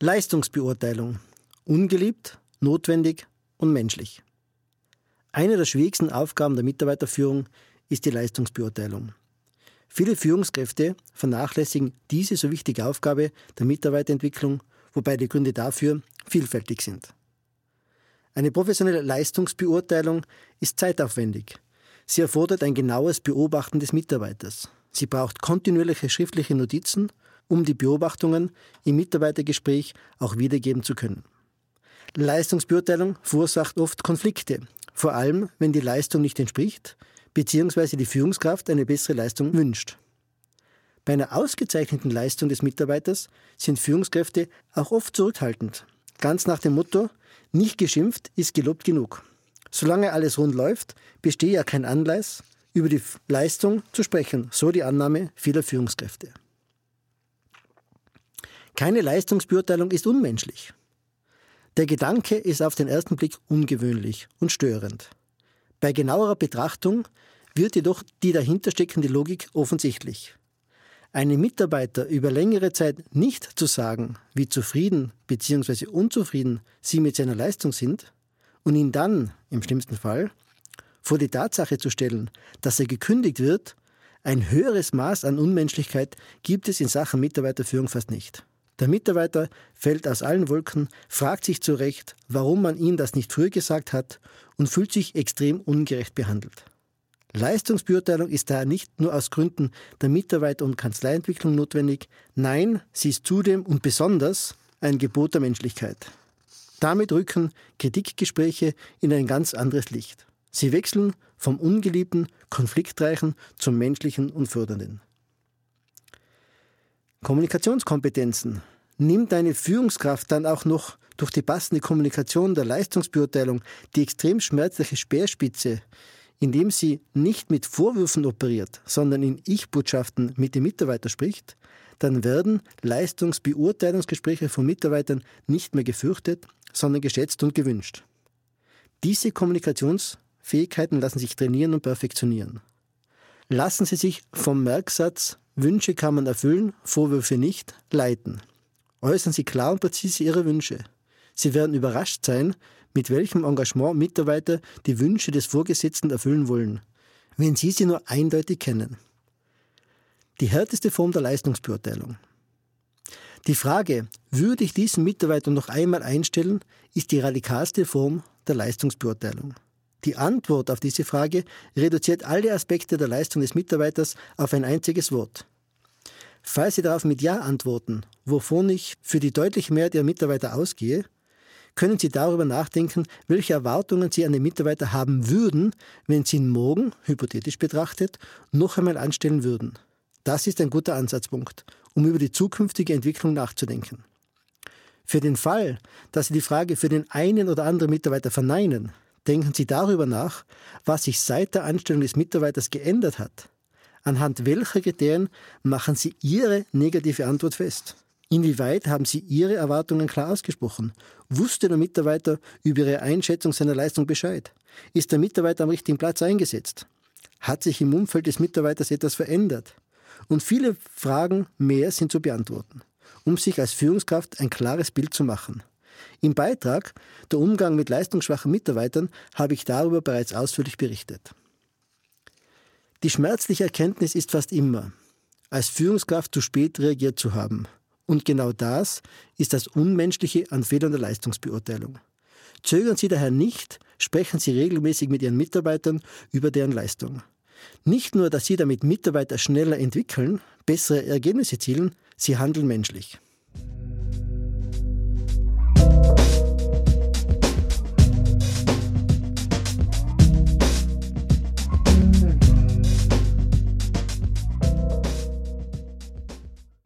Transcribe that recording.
Leistungsbeurteilung. Ungeliebt, notwendig und menschlich. Eine der schwierigsten Aufgaben der Mitarbeiterführung ist die Leistungsbeurteilung. Viele Führungskräfte vernachlässigen diese so wichtige Aufgabe der Mitarbeiterentwicklung, wobei die Gründe dafür vielfältig sind. Eine professionelle Leistungsbeurteilung ist zeitaufwendig. Sie erfordert ein genaues Beobachten des Mitarbeiters. Sie braucht kontinuierliche schriftliche Notizen, um die Beobachtungen im Mitarbeitergespräch auch wiedergeben zu können. Leistungsbeurteilung verursacht oft Konflikte, vor allem wenn die Leistung nicht entspricht bzw. die Führungskraft eine bessere Leistung wünscht. Bei einer ausgezeichneten Leistung des Mitarbeiters sind Führungskräfte auch oft zurückhaltend, ganz nach dem Motto, nicht geschimpft ist gelobt genug. Solange alles rund läuft, bestehe ja kein Anlass, über die Leistung zu sprechen, so die Annahme vieler Führungskräfte. Keine Leistungsbeurteilung ist unmenschlich. Der Gedanke ist auf den ersten Blick ungewöhnlich und störend. Bei genauerer Betrachtung wird jedoch die dahintersteckende Logik offensichtlich. Einem Mitarbeiter über längere Zeit nicht zu sagen, wie zufrieden bzw. unzufrieden sie mit seiner Leistung sind und ihn dann, im schlimmsten Fall, vor die Tatsache zu stellen, dass er gekündigt wird, ein höheres Maß an Unmenschlichkeit gibt es in Sachen Mitarbeiterführung fast nicht. Der Mitarbeiter fällt aus allen Wolken, fragt sich zurecht, warum man ihm das nicht früher gesagt hat und fühlt sich extrem ungerecht behandelt. Leistungsbeurteilung ist daher nicht nur aus Gründen der Mitarbeiter- und Kanzleientwicklung notwendig, nein, sie ist zudem und besonders ein Gebot der Menschlichkeit. Damit rücken Kritikgespräche in ein ganz anderes Licht. Sie wechseln vom ungeliebten, konfliktreichen zum menschlichen und fördernden. Kommunikationskompetenzen. Nimmt eine Führungskraft dann auch noch durch die passende Kommunikation der Leistungsbeurteilung die extrem schmerzliche Speerspitze, indem sie nicht mit Vorwürfen operiert, sondern in Ich-Botschaften mit dem Mitarbeiter spricht, dann werden Leistungsbeurteilungsgespräche von Mitarbeitern nicht mehr gefürchtet, sondern geschätzt und gewünscht. Diese Kommunikationsfähigkeiten lassen sich trainieren und perfektionieren. Lassen Sie sich vom Merksatz Wünsche kann man erfüllen, Vorwürfe nicht, leiten. Äußern Sie klar und präzise Ihre Wünsche. Sie werden überrascht sein, mit welchem Engagement Mitarbeiter die Wünsche des Vorgesetzten erfüllen wollen, wenn Sie sie nur eindeutig kennen. Die härteste Form der Leistungsbeurteilung. Die Frage, würde ich diesen Mitarbeiter noch einmal einstellen, ist die radikalste Form der Leistungsbeurteilung. Die Antwort auf diese Frage reduziert alle Aspekte der Leistung des Mitarbeiters auf ein einziges Wort. Falls Sie darauf mit Ja antworten, wovon ich für die deutliche Mehrheit Ihrer Mitarbeiter ausgehe, können Sie darüber nachdenken, welche Erwartungen Sie an den Mitarbeiter haben würden, wenn Sie ihn morgen, hypothetisch betrachtet, noch einmal anstellen würden. Das ist ein guter Ansatzpunkt, um über die zukünftige Entwicklung nachzudenken. Für den Fall, dass Sie die Frage für den einen oder anderen Mitarbeiter verneinen, denken Sie darüber nach, was sich seit der Anstellung des Mitarbeiters geändert hat. Anhand welcher Kriterien machen Sie Ihre negative Antwort fest? Inwieweit haben Sie Ihre Erwartungen klar ausgesprochen? Wusste der Mitarbeiter über Ihre Einschätzung seiner Leistung Bescheid? Ist der Mitarbeiter am richtigen Platz eingesetzt? Hat sich im Umfeld des Mitarbeiters etwas verändert? Und viele Fragen mehr sind zu beantworten, um sich als Führungskraft ein klares Bild zu machen. Im Beitrag Der Umgang mit leistungsschwachen Mitarbeitern habe ich darüber bereits ausführlich berichtet. Die schmerzliche Erkenntnis ist fast immer, als Führungskraft zu spät reagiert zu haben. Und genau das ist das Unmenschliche an Fehlern der Leistungsbeurteilung. Zögern Sie daher nicht, sprechen Sie regelmäßig mit Ihren Mitarbeitern über deren Leistung. Nicht nur, dass Sie damit Mitarbeiter schneller entwickeln, bessere Ergebnisse zielen, sie handeln menschlich.